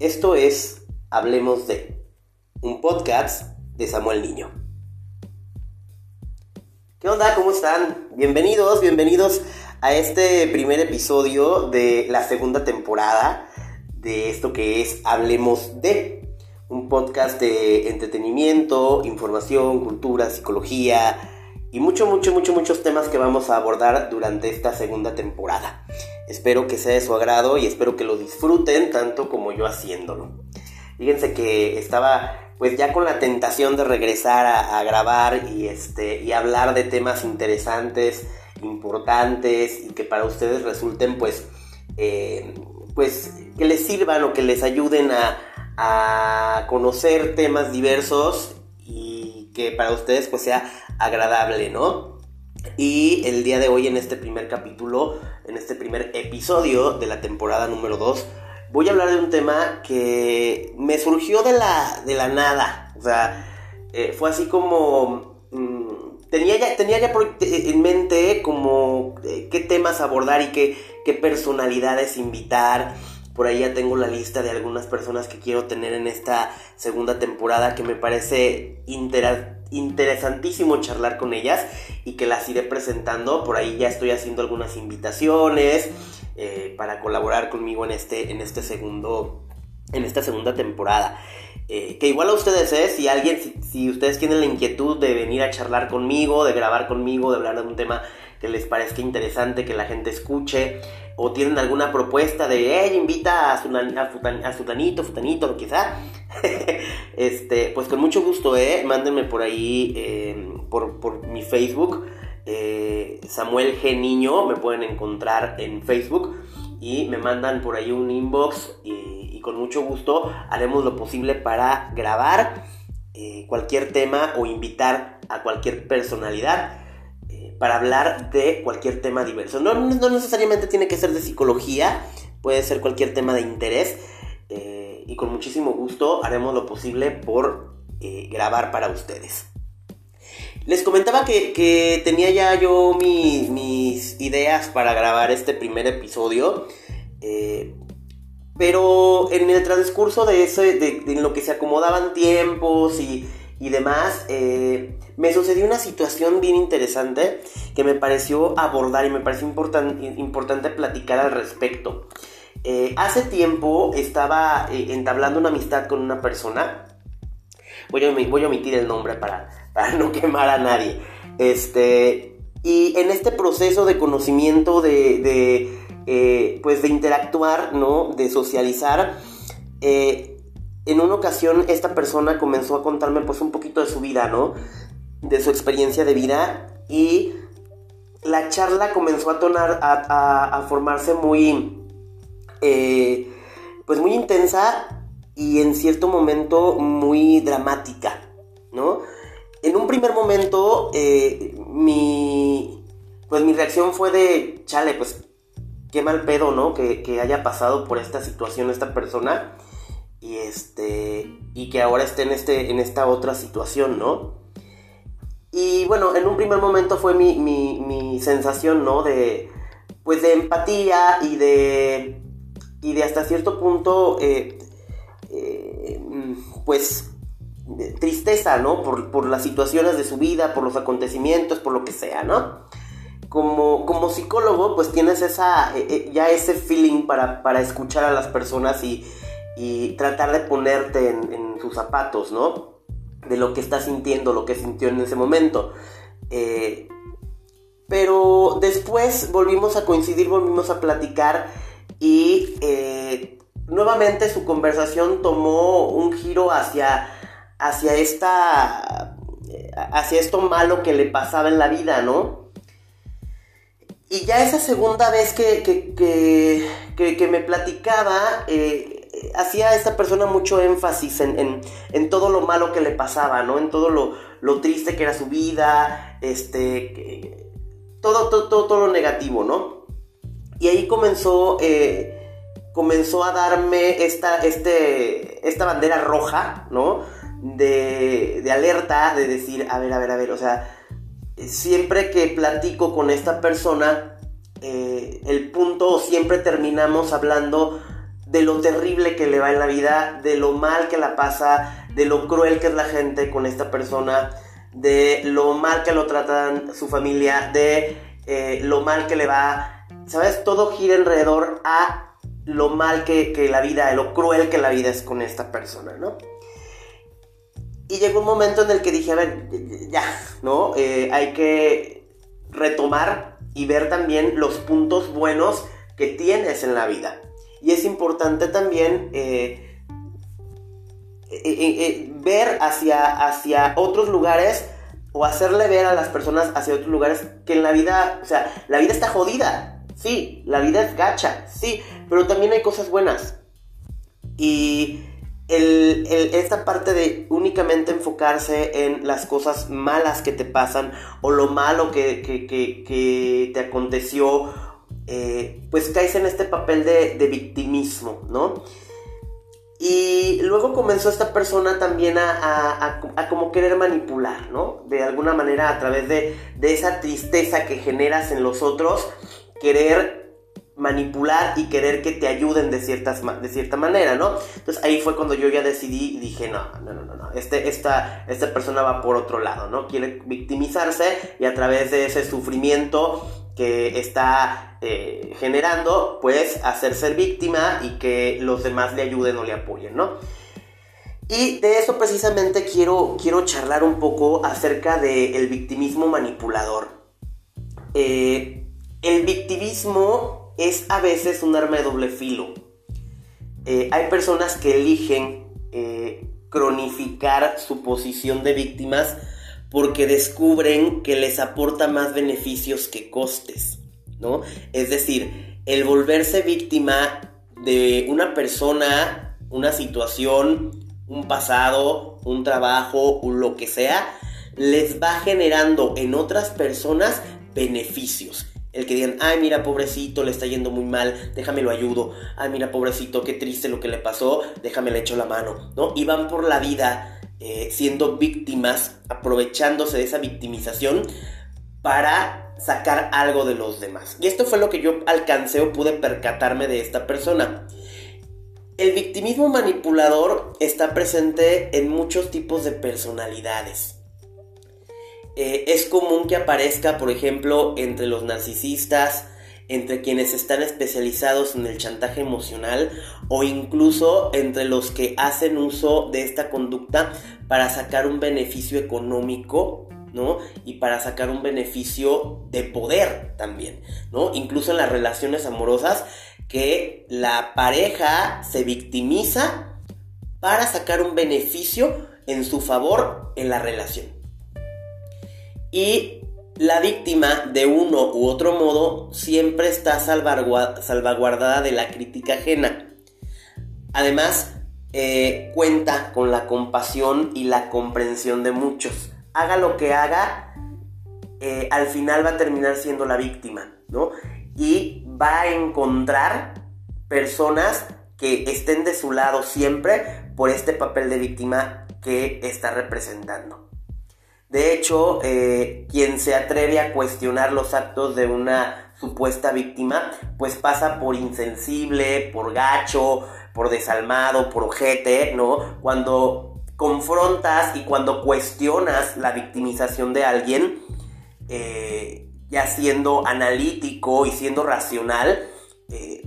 Esto es Hablemos de, un podcast de Samuel Niño. ¿Qué onda? ¿Cómo están? Bienvenidos, bienvenidos a este primer episodio de la segunda temporada de esto que es Hablemos de, un podcast de entretenimiento, información, cultura, psicología y mucho, mucho, mucho, muchos temas que vamos a abordar durante esta segunda temporada. Espero que sea de su agrado y espero que lo disfruten tanto como yo haciéndolo. Fíjense que estaba pues ya con la tentación de regresar a, grabar y, este, y hablar de temas interesantes, importantes y que para ustedes resulten pues, eh, pues que les sirvan o que les ayuden a, a conocer temas diversos que para ustedes pues sea agradable, ¿no? Y el día de hoy en este primer capítulo, en este primer episodio de la temporada número 2, voy a hablar de un tema que me surgió de la, de la nada. O sea, eh, fue así como... Mm, tenía ya, tenía ya en mente como eh, qué temas abordar y qué, qué personalidades invitar. Por ahí ya tengo la lista de algunas personas que quiero tener en esta segunda temporada que me parece interesantísimo charlar con ellas y que las iré presentando. Por ahí ya estoy haciendo algunas invitaciones eh, para colaborar conmigo en este, en este segundo, en esta segunda temporada. Eh, que igual a ustedes, ¿eh? si alguien, si, ustedes tienen la inquietud de venir a charlar conmigo, de grabar conmigo, de hablar de un tema que les parezca interesante, que la gente escuche, o tienen alguna propuesta de, hey, invita a, su, a, futanito, futanito, quizá, este, pues con mucho gusto, ¿eh? Mándenme por ahí, eh, por, por, mi Facebook, eh, Samuel G. Niño, me pueden encontrar en Facebook, y me mandan por ahí un inbox, y, con mucho gusto haremos lo posible para grabar eh, cualquier tema o invitar a cualquier personalidad para hablar de cualquier tema diverso. No, necesariamente tiene que ser de psicología, puede ser cualquier tema de interés. Eh, y con muchísimo gusto haremos lo posible por eh, grabar para ustedes. Les comentaba que, tenía ya yo mis ideas para grabar este primer episodio. Eh, pero en el transcurso de eso, de, en lo que se acomodaban tiempos y, y demás, me sucedió una situación bien interesante que me pareció abordar y me pareció importante platicar al respecto. Eh, hace tiempo estaba eh, entablando una amistad con una persona. Voy a, omitir el nombre para, para, no quemar a nadie. Este, y en este proceso de conocimiento, de, eh, pues de interactuar, ¿no? De socializar, en una ocasión esta persona comenzó a contarme pues un poquito de su vida, ¿no? De su experiencia de vida y la charla comenzó a tonar, a, formarse muy, eh, pues muy intensa y en cierto momento muy dramática, ¿no? En un primer momento, eh, mi, pues mi reacción fue de, chale, pues qué mal pedo, ¿no? Que, que, haya pasado por esta situación esta persona y este, y que ahora esté en, este, en esta otra situación, ¿no? Y bueno, en un primer momento fue mi, sensación, ¿no? De, pues de empatía y de, y de hasta cierto punto, eh, eh, pues, tristeza, ¿no? Por, las situaciones de su vida, por los acontecimientos, por lo que sea, ¿no? Como, como psicólogo, pues tienes esa, eh, ya ese feeling para, escuchar a las personas y, tratar de ponerte en sus zapatos, ¿no? De lo que está sintiendo, lo que sintió en ese momento. Eh, pero después volvimos a coincidir, volvimos a platicar y eh, nuevamente su conversación tomó un giro hacia, hacia esta hacia esto malo que le pasaba en la vida, ¿no? Y ya esa segunda vez que, que, me platicaba, eh, hacía esta persona mucho énfasis en, todo lo malo que le pasaba, ¿no? En todo lo, triste que era su vida, este, todo, todo, todo, lo negativo, ¿no? Y ahí comenzó, eh, comenzó a darme esta, este, esta bandera roja, ¿no? De, de alerta, de decir, a ver, a ver, a ver, o sea, siempre que platico con esta persona, eh, el punto siempre terminamos hablando de lo terrible que le va en la vida, de lo mal que la pasa, de lo cruel que es la gente con esta persona, de lo mal que lo tratan su familia, de eh, lo mal que le va, ¿sabes? Todo gira alrededor a lo mal que, que la vida, lo cruel que la vida es con esta persona, ¿no? Y llegó un momento en el que dije, a ver, ya, ¿no? Eh, hay que retomar y ver también los puntos buenos que tienes en la vida. Y es importante también eh, eh, ver hacia, hacia otros lugares o hacerle ver a las personas hacia otros lugares que en la vida, o sea, la vida está jodida, sí, la vida es gacha, sí, pero también hay cosas buenas. Y esta parte de únicamente enfocarse en las cosas malas que te pasan o lo malo que, que, te aconteció, eh, pues caes en este papel de, victimismo, ¿no? Y luego comenzó esta persona también a, como querer manipular, ¿no? De alguna manera a través de, de esa tristeza que generas en los otros, querer manipular y querer que te ayuden de, ciertas, de cierta manera, ¿no? Entonces ahí fue cuando yo ya decidí y dije, no, no, no, no, este, esta, esta persona va por otro lado, ¿no? Quiere victimizarse y a través de ese sufrimiento que está eh, generando, pues hacer ser víctima y que los demás le ayuden o le apoyen, ¿no? Y de eso precisamente quiero, quiero charlar un poco acerca del victimismo manipulador. Eh, el victimismo es a veces un arma de doble filo. Eh, hay personas que eligen cronificar su posición de víctimas porque descubren que les aporta más beneficios que costes, ¿no? Es decir, el volverse víctima de una persona, una situación, un pasado, un trabajo, lo que sea, les va generando en otras personas beneficios. El que digan, ay, mira, pobrecito, le está yendo muy mal, déjame lo ayudo. Ay, mira, pobrecito, qué triste lo que le pasó, déjame le echo la mano, ¿no? Y van por la vida eh, siendo víctimas, aprovechándose de esa victimización para sacar algo de los demás. Y esto fue lo que yo alcancé o pude percatarme de esta persona. El victimismo manipulador está presente en muchos tipos de personalidades. Eh, es común que aparezca, por ejemplo, entre los narcisistas, entre quienes están especializados en el chantaje emocional o incluso entre los que hacen uso de esta conducta para sacar un beneficio económico, ¿no? Y para sacar un beneficio de poder también, ¿no? Incluso en las relaciones amorosas que la pareja se victimiza para sacar un beneficio en su favor en la relación y la víctima de uno u otro modo siempre está salvaguardada de la crítica ajena. Además, eh, cuenta con la compasión y la comprensión de muchos. Haga lo que haga, eh, al final va a terminar siendo la víctima, ¿no? Y va a encontrar personas que estén de su lado siempre por este papel de víctima que está representando. De hecho, eh, quien se atreve a cuestionar los actos de una supuesta víctima, pues pasa por insensible, por gacho, por desalmado, por ojete, ¿no? Cuando confrontas y cuando cuestionas la victimización de alguien, eh, ya siendo analítico y siendo racional,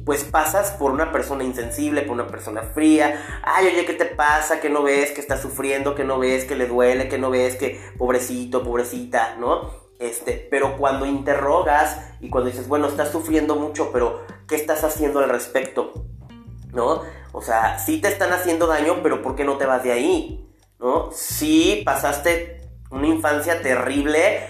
pues pasas por una persona insensible, por una persona fría. Ay, oye, ¿qué te pasa? Que no ves que está sufriendo, que no ves que le duele, que no ves que pobrecito, pobrecita, ¿no? Este, pero cuando interrogas y cuando dices, bueno, estás sufriendo mucho, pero ¿qué estás haciendo al respecto? ¿No? O sea, sí te están haciendo daño, pero ¿por qué no te vas de ahí? ¿No? Sí pasaste una infancia terrible,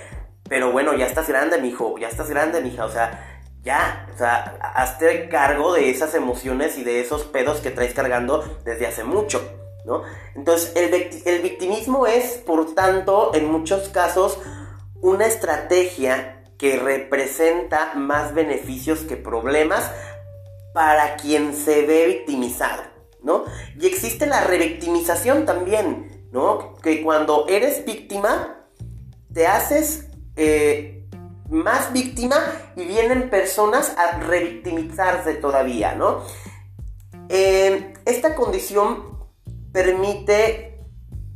pero bueno, ya estás grande, mijo, ya estás grande, mija, o sea, ya, o sea, hazte cargo de esas emociones y de esos pedos que traes cargando desde hace mucho, ¿no? Entonces, el, victimismo es, por tanto, en muchos casos, una estrategia que representa más beneficios que problemas para quien se ve victimizado, ¿no? Y existe la revictimización también, ¿no? Que cuando eres víctima, te haces... Eh, más víctima y vienen personas a revictimizarse todavía, ¿no? Eh, esta condición permite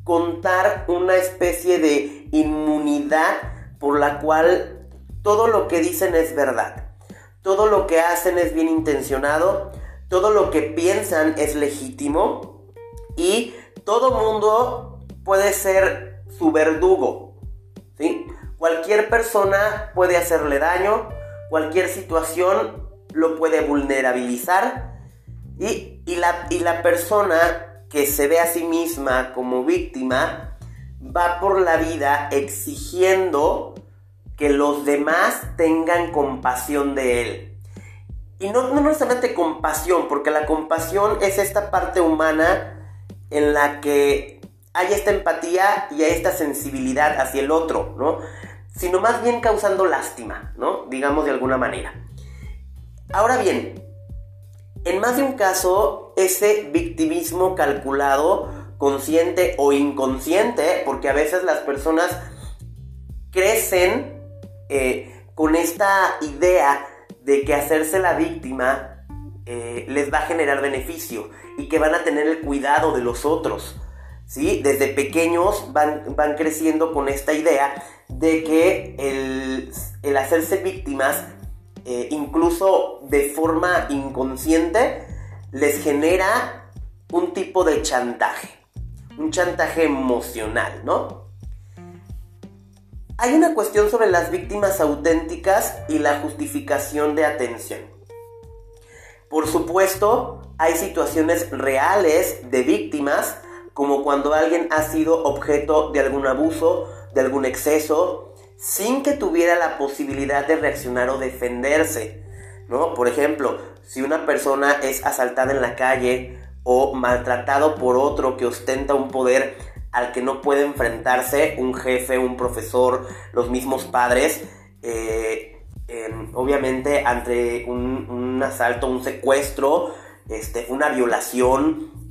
contar una especie de inmunidad por la cual todo lo que dicen es verdad, todo lo que hacen es bien intencionado, todo lo que piensan es legítimo y todo mundo puede ser su verdugo. Cualquier persona puede hacerle daño, cualquier situación lo puede vulnerabilizar y, la, y la persona que se ve a sí misma como víctima va por la vida exigiendo que los demás tengan compasión de él. Y no, no necesariamente compasión, porque la compasión es esta parte humana en la que hay esta empatía y hay esta sensibilidad hacia el otro, ¿no? Sino más bien causando lástima, ¿no? Digamos de alguna manera. Ahora bien, en más de un caso, ese victimismo calculado, consciente o inconsciente, porque a veces las personas crecen eh, con esta idea de que hacerse la víctima eh, les va a generar beneficio y que van a tener el cuidado de los otros. ¿Sí? Desde pequeños van, van creciendo con esta idea de que el, hacerse víctimas, eh, incluso de forma inconsciente, les genera un tipo de chantaje, un chantaje emocional, ¿no? Hay una cuestión sobre las víctimas auténticas y la justificación de atención. Por supuesto, hay situaciones reales de víctimas, como cuando alguien ha sido objeto de algún abuso, de algún exceso, sin que tuviera la posibilidad de reaccionar o defenderse. ¿no? Por ejemplo, si una persona es asaltada en la calle o maltratado por otro que ostenta un poder al que no puede enfrentarse un jefe, un profesor, los mismos padres, eh, obviamente ante un, asalto, un secuestro, este, una violación,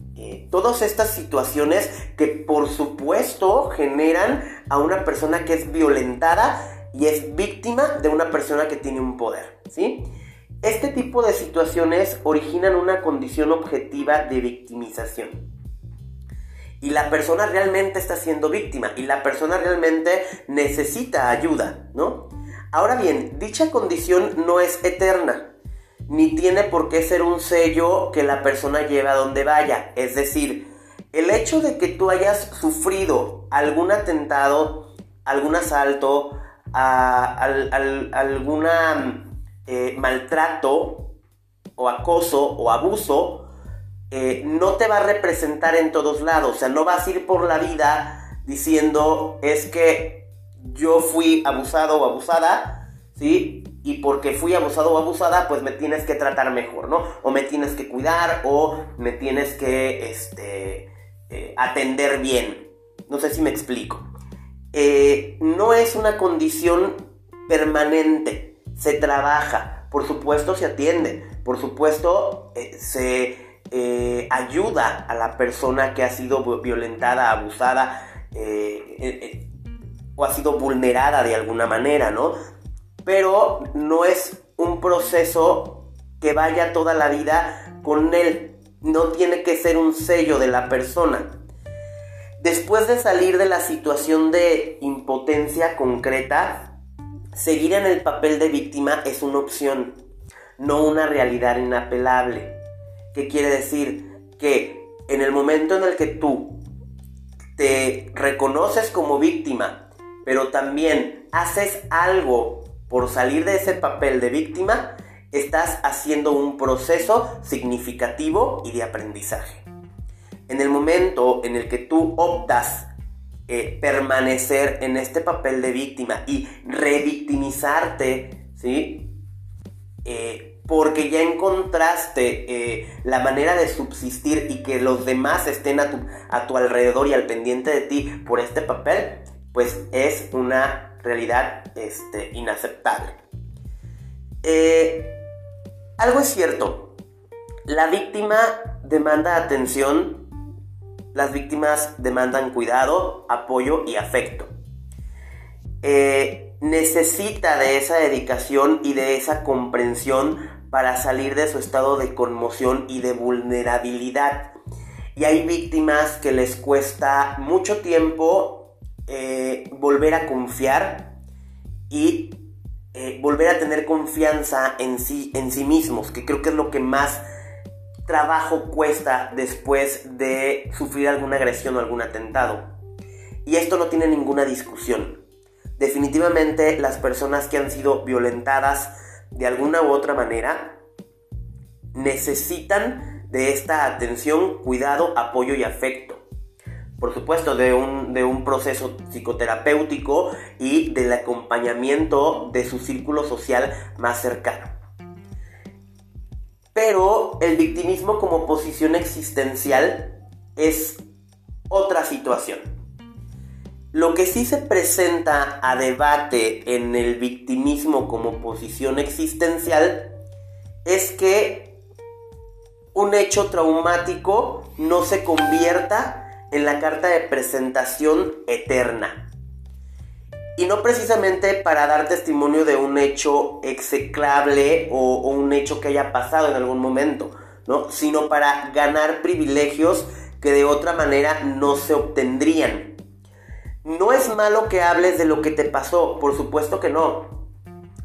todas estas situaciones que por supuesto generan a una persona que es violentada y es víctima de una persona que tiene un poder, ¿sí? Este tipo de situaciones originan una condición objetiva de victimización y la persona realmente está siendo víctima y la persona realmente necesita ayuda, ¿no? Ahora bien, dicha condición no es eterna, ni tiene por qué ser un sello que la persona lleve a donde vaya. Es decir, el hecho de que tú hayas sufrido algún atentado, algún asalto, algún eh, maltrato o acoso o abuso, eh, no te va a representar en todos lados. O sea, no vas a ir por la vida diciendo es que yo fui abusado o abusada, ¿sí? Y porque fui abusado o abusada, pues me tienes que tratar mejor, ¿no? O me tienes que cuidar o me tienes que este, eh, atender bien. No sé si me explico. Eh, no es una condición permanente, se trabaja, por supuesto se atiende, por supuesto se eh, ayuda a la persona que ha sido violentada, abusada o ha sido vulnerada de alguna manera, ¿no? Pero no es un proceso que vaya toda la vida con él. No tiene que ser un sello de la persona. Después de salir de la situación de impotencia concreta, seguir en el papel de víctima es una opción, no una realidad inapelable. ¿Qué quiere decir? Que en el momento en el que tú te reconoces como víctima, pero también haces algo por salir de ese papel de víctima, estás haciendo un proceso significativo y de aprendizaje. En el momento en el que tú optas eh, permanecer en este papel de víctima y revictimizarte, ¿sí? Eh, porque ya encontraste eh, la manera de subsistir y que los demás estén a tu, a tu alrededor y al pendiente de ti por este papel, pues es una realidad este, inaceptable. Eh, algo es cierto, la víctima demanda atención, las víctimas demandan cuidado, apoyo y afecto. Eh, necesita de esa dedicación y de esa comprensión para salir de su estado de conmoción y de vulnerabilidad. Y hay víctimas que les cuesta mucho tiempo eh, volver a confiar y eh, volver a tener confianza en sí, en sí mismos, que creo que es lo que más trabajo cuesta después de sufrir alguna agresión o algún atentado. Y esto no tiene ninguna discusión. Definitivamente las personas que han sido violentadas de alguna u otra manera necesitan de esta atención, cuidado, apoyo y afecto. Por supuesto, de un, de un proceso psicoterapéutico y del acompañamiento de su círculo social más cercano. Pero el victimismo como posición existencial es otra situación. Lo que sí se presenta a debate en el victimismo como posición existencial es que un hecho traumático no se convierta en la carta de presentación eterna. Y no precisamente para dar testimonio de un hecho execrable o, un hecho que haya pasado en algún momento, ¿no? Sino para ganar privilegios que de otra manera no se obtendrían. No es malo que hables de lo que te pasó, por supuesto que no.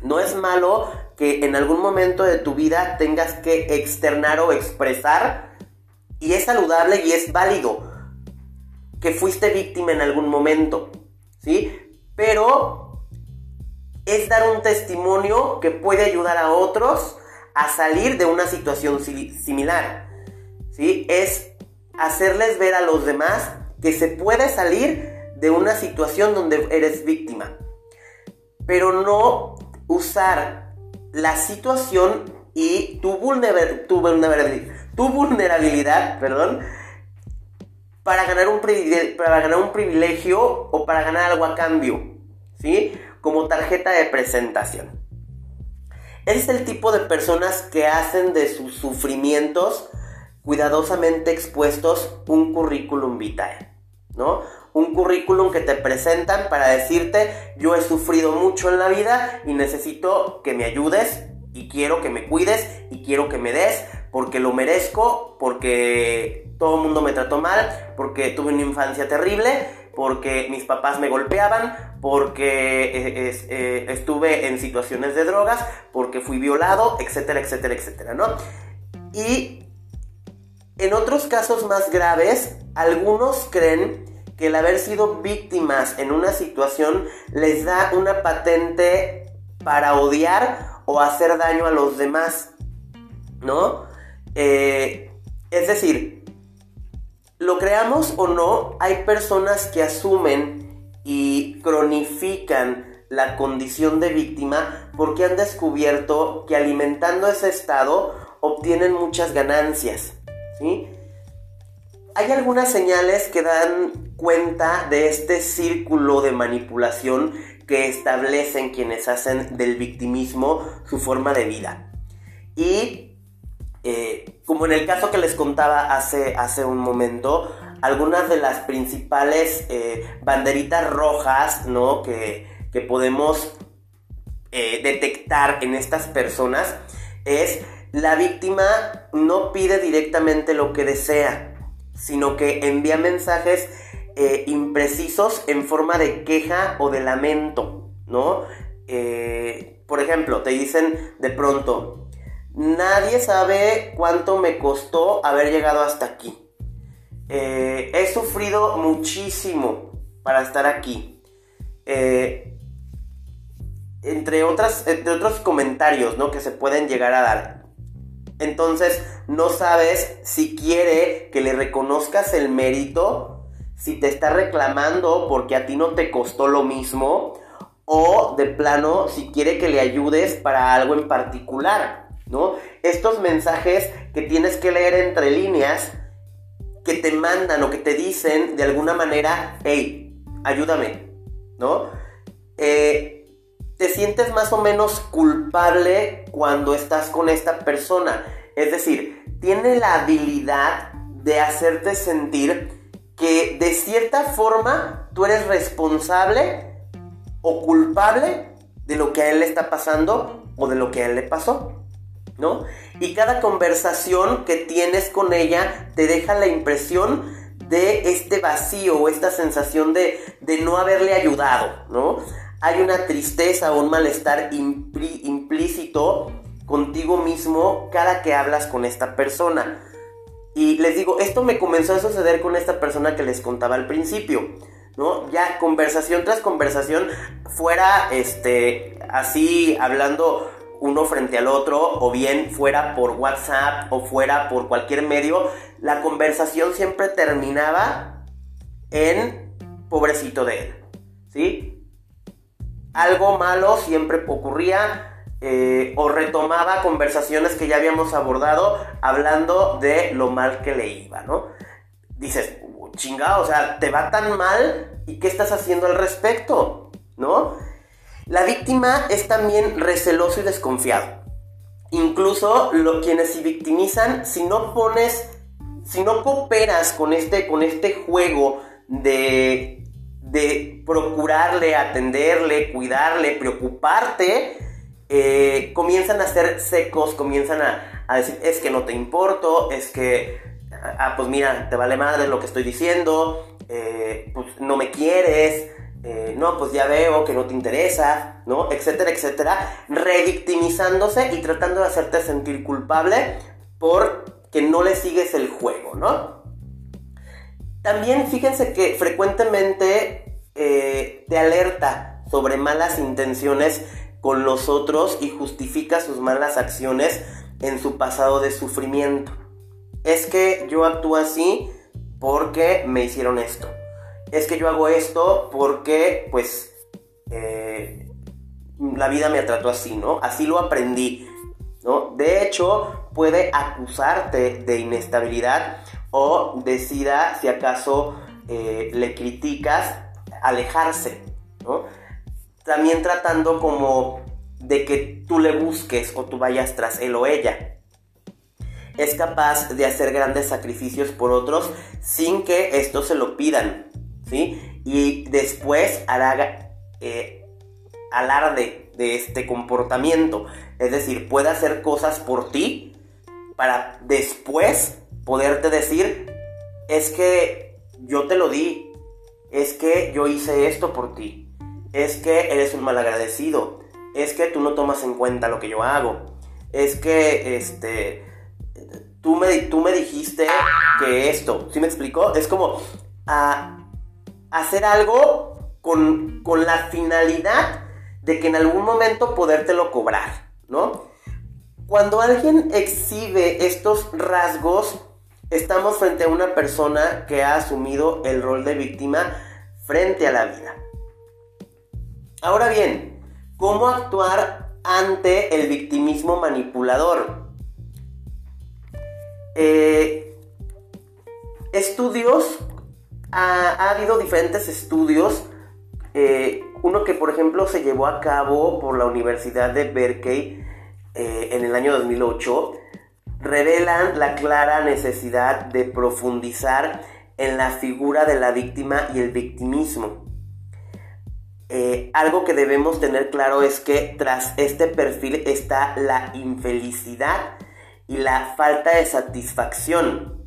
No es malo que en algún momento de tu vida tengas que externar o expresar y es saludable y es válido que fuiste víctima en algún momento, ¿sí? Pero es dar un testimonio que puede ayudar a otros a salir de una situación similar, ¿sí? Es hacerles ver a los demás que se puede salir de una situación donde eres víctima. Pero no usar la situación y tu, tu, tu vulnerabilidad perdón, para, ganar un para privilegio o para ganar algo a cambio. ¿Sí? Como tarjeta de presentación. es el tipo de personas que hacen de sus sufrimientos cuidadosamente expuestos un currículum vitae, ¿no? un currículum que te presentan para decirte yo he sufrido mucho en la vida y necesito que me ayudes y quiero que me cuides y quiero que me des porque lo merezco, porque todo el mundo me trató mal, porque tuve una infancia terrible, porque mis papás me golpeaban, porque eh, eh, estuve en situaciones de drogas, porque fui violado, etcétera, etcétera, etcétera, ¿no? Y en otros casos más graves, algunos creen que el haber sido víctimas en una situación les da una patente para odiar o hacer daño a los demás, ¿no? Eh, es decir, lo creamos o no, hay personas que asumen y cronifican la condición de víctima porque han descubierto que alimentando ese estado obtienen muchas ganancias, ¿sí? Hay algunas señales que dan cuenta de este círculo de manipulación que establecen quienes hacen del victimismo su forma de vida. Y eh, como en el caso que les contaba hace, hace un momento, algunas de las principales eh, banderitas rojas ¿no? que, podemos eh, detectar en estas personas es la víctima no pide directamente lo que desea, sino que envía mensajes imprecisos en forma de queja o de lamento, ¿no? Por ejemplo, te dicen de pronto, nadie sabe cuánto me costó haber llegado hasta aquí. Eh, he sufrido muchísimo para estar aquí. entre, otras, entre otros comentarios ¿no? que se pueden llegar a dar. Entonces, no sabes si quiere que le reconozcas el mérito si te está reclamando porque a ti no te costó lo mismo o de plano si quiere que le ayudes para algo en particular, ¿no? Estos mensajes que tienes que leer entre líneas que te mandan o que te dicen de alguna manera, hey, ayúdame, ¿no? Eh, te sientes más o menos culpable cuando estás con esta persona. Es decir, tiene la habilidad de hacerte sentir que de cierta forma tú eres responsable o culpable de lo que a él le está pasando o de lo que a él le pasó. ¿No? Y cada conversación que tienes con ella te deja la impresión de este vacío o esta sensación de, no haberle ayudado, ¿no? Hay una tristeza o un malestar implícito contigo mismo cada que hablas con esta persona. Y les digo, esto me comenzó a suceder con esta persona que les contaba al principio, ¿no? Ya conversación tras conversación, fuera este, así hablando uno frente al otro, o bien fuera por WhatsApp o fuera por cualquier medio, la conversación siempre terminaba en pobrecito de él, ¿sí? Algo malo siempre ocurría, eh, o retomaba conversaciones que ya habíamos abordado hablando de lo mal que le iba, ¿no? Dices, chingado, o sea, te va tan mal y qué estás haciendo al respecto, ¿no? La víctima es también receloso y desconfiado. Incluso lo, quienes se victimizan, si no pones, si no cooperas con este, con este juego de, de procurarle, atenderle, cuidarle, preocuparte, eh, comienzan a ser secos, comienzan a, decir, es que no te importo, es que, ah, pues mira, te vale madre lo que estoy diciendo, eh, pues no me quieres, eh, no, pues ya veo que no te interesa, ¿no? Etcétera, etcétera, revictimizándose y tratando de hacerte sentir culpable porque no le sigues el juego, ¿no? También fíjense que frecuentemente te alerta sobre malas intenciones con los otros y justifica sus malas acciones en su pasado de sufrimiento. Es que yo actúo así porque me hicieron esto. Es que yo hago esto porque, pues, eh, la vida me trató así, ¿no? Así lo aprendí, ¿no? De hecho, puede acusarte de inestabilidad o decida si acaso eh, le criticas alejarse, ¿no? también tratando como de que tú le busques o tú vayas tras él o ella. Es capaz de hacer grandes sacrificios por otros sin que estos se lo pidan, Y después eh, alarde de este comportamiento. Es decir, puede hacer cosas por ti para después poderte decir, es que yo te lo di, es que yo hice esto por ti es que eres un malagradecido, es que tú no tomas en cuenta lo que yo hago, es que este tú me, tú me dijiste que esto, ¿sí me explicó? Es como a hacer algo con, con la finalidad de que en algún momento podértelo cobrar, ¿no? Cuando alguien exhibe estos rasgos, estamos frente a una persona que ha asumido el rol de víctima frente a la vida. Ahora bien, ¿cómo actuar ante el victimismo manipulador? Eh, estudios, ha, habido diferentes estudios, eh, uno que por ejemplo se llevó a cabo por la Universidad de Berkeley eh, en el año 2008, revelan la clara necesidad de profundizar en la figura de la víctima y el victimismo. Eh, algo que debemos tener claro es que tras este perfil está la infelicidad y la falta de satisfacción.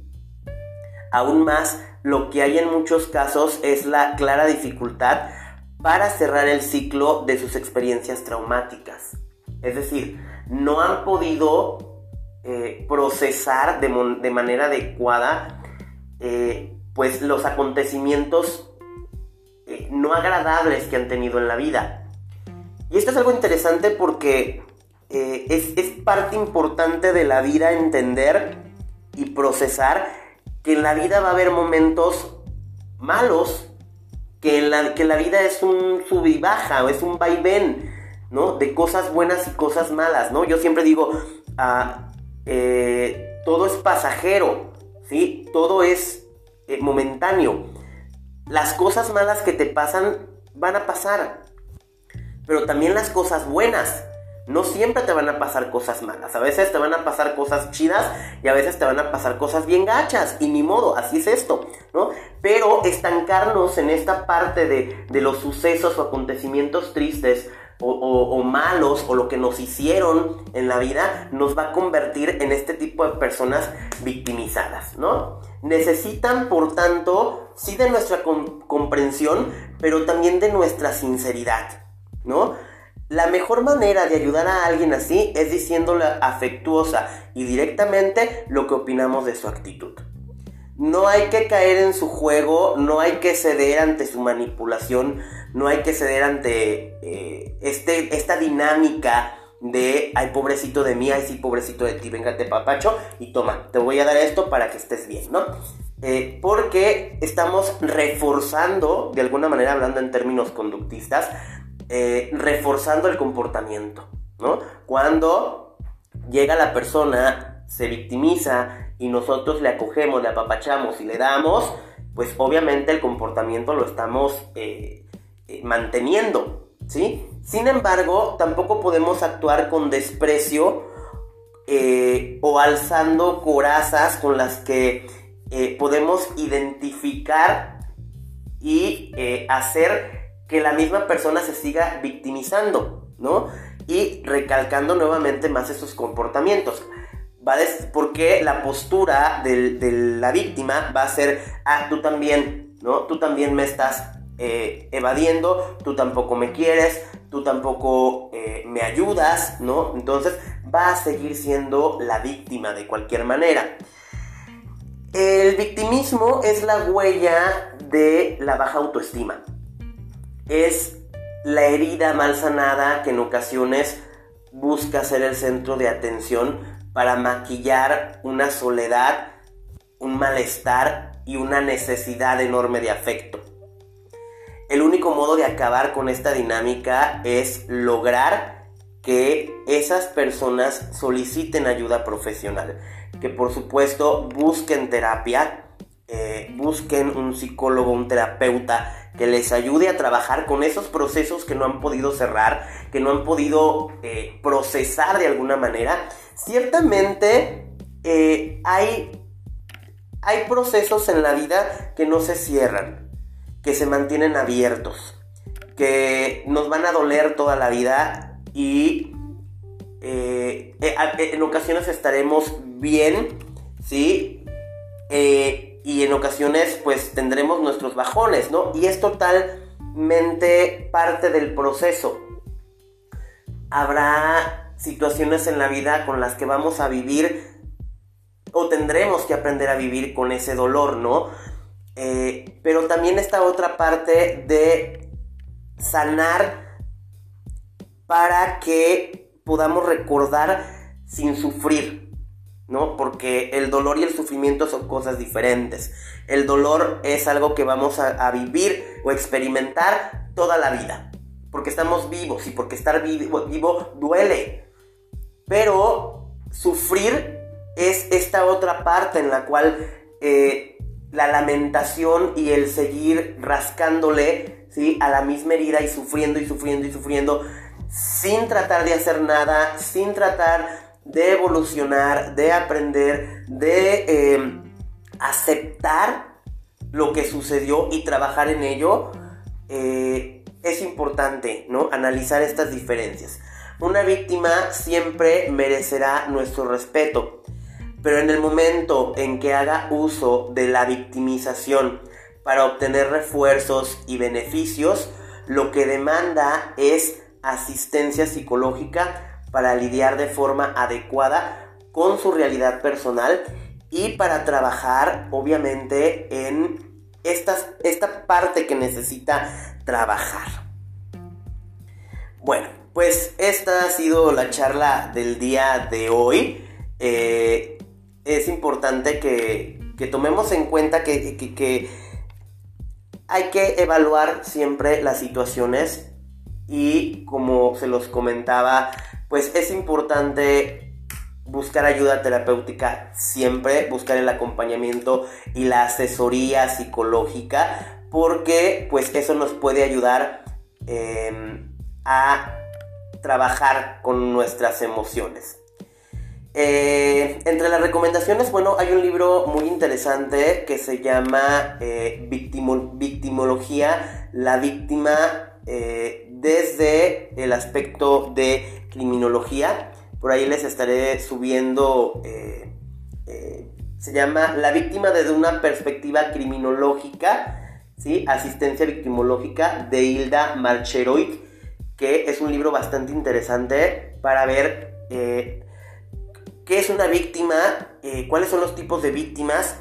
Aún más, lo que hay en muchos casos es la clara dificultad para cerrar el ciclo de sus experiencias traumáticas. Es decir, no han podido eh, procesar de, manera adecuada eh, pues los acontecimientos eh, no agradables que han tenido en la vida. Y esto es algo interesante porque es, parte importante de la vida entender y procesar que en la vida va a haber momentos malos, que, la, que la vida es un sub y baja, o es un vaivén, ¿no? De cosas buenas y cosas malas, ¿no? Yo siempre digo, ah, eh, todo es pasajero, ¿sí? Todo es momentáneo las cosas malas que te pasan van a pasar, pero también las cosas buenas. No siempre te van a pasar cosas malas, a veces te van a pasar cosas chidas y a veces te van a pasar cosas bien gachas y ni modo, así es esto, ¿no? Pero estancarnos en esta parte de, de los sucesos o acontecimientos tristes o, malos o lo que nos hicieron en la vida nos va a convertir en este tipo de personas victimizadas, ¿no? Necesitan, por tanto, sí de nuestra comprensión, pero también de nuestra sinceridad, ¿no? La mejor manera de ayudar a alguien así es diciéndole afectuosa y directamente lo que opinamos de su actitud. No hay que caer en su juego, no hay que ceder ante su manipulación, no hay que ceder ante eh, este, esta dinámica de, ay pobrecito de mí, ay sí pobrecito de ti, véngate papacho y toma, te voy a dar esto para que estés bien, ¿no? Eh, porque estamos reforzando, de alguna manera hablando en términos conductistas, eh, reforzando el comportamiento, ¿no? Cuando llega la persona, se victimiza y nosotros le acogemos, le apapachamos y le damos, pues obviamente el comportamiento lo estamos eh, eh, manteniendo, ¿sí? Sin embargo, tampoco podemos actuar con desprecio o alzando corazas con las que podemos identificar y hacer que la misma persona se siga victimizando, ¿no? Y recalcando nuevamente más esos comportamientos. Va porque la postura de la víctima va a ser, ah, tú también, ¿no? Tú también me estás eh, evadiendo, tú tampoco me quieres, tú tampoco eh, me ayudas, ¿no? Entonces va a seguir siendo la víctima de cualquier manera. El victimismo es la huella de la baja autoestima es la herida mal sanada que en ocasiones busca ser el centro de atención para maquillar una soledad, un malestar y una necesidad enorme de afecto. El único modo de acabar con esta dinámica es lograr que esas personas soliciten ayuda profesional, que por supuesto busquen terapia, eh, busquen un psicólogo, un terapeuta que les ayude a trabajar con esos procesos que no han podido cerrar, que no han podido eh, procesar de alguna manera. Ciertamente eh, hay, hay procesos en la vida que no se cierran, que se mantienen abiertos, que nos van a doler toda la vida y eh, en ocasiones estaremos bien, ¿sí? Y en ocasiones pues tendremos nuestros bajones, ¿no? Y es totalmente parte del proceso. Habrá situaciones en la vida con las que vamos a vivir o tendremos que aprender a vivir con ese dolor, ¿no? Eh, pero también está otra parte de sanar para que podamos recordar sin sufrir, ¿no? Porque el dolor y el sufrimiento son cosas diferentes. El dolor es algo que vamos a, vivir o experimentar toda la vida. Porque estamos vivos y porque estar vivo, duele. Pero sufrir es esta otra parte en la cual eh, la lamentación y el seguir rascándole ¿sí? a la misma herida y sufriendo y sufriendo y sufriendo sin tratar de hacer nada, sin tratar de evolucionar, de aprender, de eh, aceptar lo que sucedió y trabajar en ello, eh, es importante, ¿no? Analizar estas diferencias. Una víctima siempre merecerá nuestro respeto, pero en el momento en que haga uso de la victimización para obtener refuerzos y beneficios, lo que demanda es asistencia psicológica para lidiar de forma adecuada con su realidad personal y para trabajar obviamente en esta parte que necesita trabajar. Bueno, pues esta ha sido la charla del día de hoy. Eh, es importante que, tomemos en cuenta que, que hay que evaluar siempre las situaciones y como se los comentaba pues es importante buscar ayuda terapéutica siempre, buscar el acompañamiento y la asesoría psicológica, porque pues eso nos puede ayudar em, a trabajar con nuestras emociones. Eh, entre las recomendaciones, bueno, hay un libro muy interesante que se llama eh, Victimología, la víctima eh, desde el aspecto de criminología. Por ahí les estaré subiendo, eh, eh, se llama La víctima desde una perspectiva criminológica, ¿sí? Asistencia victimológica de Hilda Marcheroit, que es un libro bastante interesante para ver qué es una víctima, cuáles son los tipos de víctimas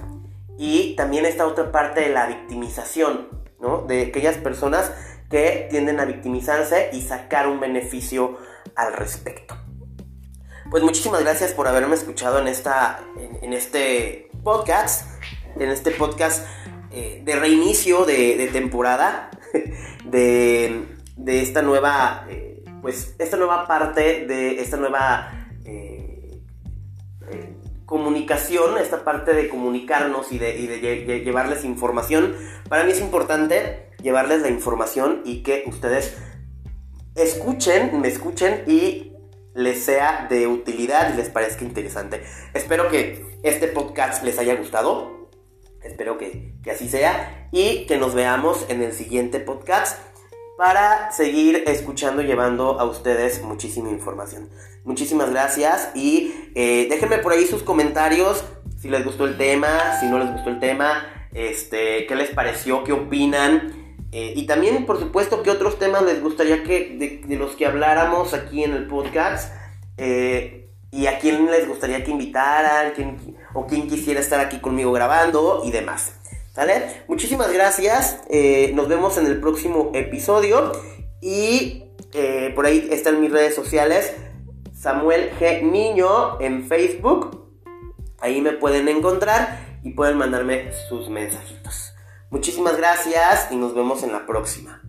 y también esta otra parte de la victimización, ¿no? De aquellas personas que tienden a victimizarse y sacar un beneficio al respecto. Pues muchísimas gracias por haberme escuchado en, esta, en, este podcast, en este podcast eh, de reinicio de, temporada, de, esta nueva, eh, pues esta nueva parte de esta nueva eh, comunicación, esta parte de comunicarnos y de, llevarles información, para mí es importante llevarles la información y que ustedes escuchen, me escuchen y les sea de utilidad y les parezca interesante. Espero que este podcast les haya gustado. Espero que, que así sea y que nos veamos en el siguiente podcast para seguir escuchando y llevando a ustedes muchísima información. Muchísimas gracias y eh, déjenme por ahí sus comentarios si les gustó el tema, si no les gustó el tema, este, qué les pareció, qué opinan. Eh, y también, por supuesto, qué otros temas les gustaría que de, los que habláramos aquí en el podcast. Eh, y a quién les gustaría que invitaran, o quién quisiera estar aquí conmigo grabando y demás. ¿Sale? Muchísimas gracias. Eh, nos vemos en el próximo episodio. Y por ahí están mis redes sociales. Samuel G. Niño en Facebook. Ahí me pueden encontrar y pueden mandarme sus mensajitos. Muchísimas gracias y nos vemos en la próxima.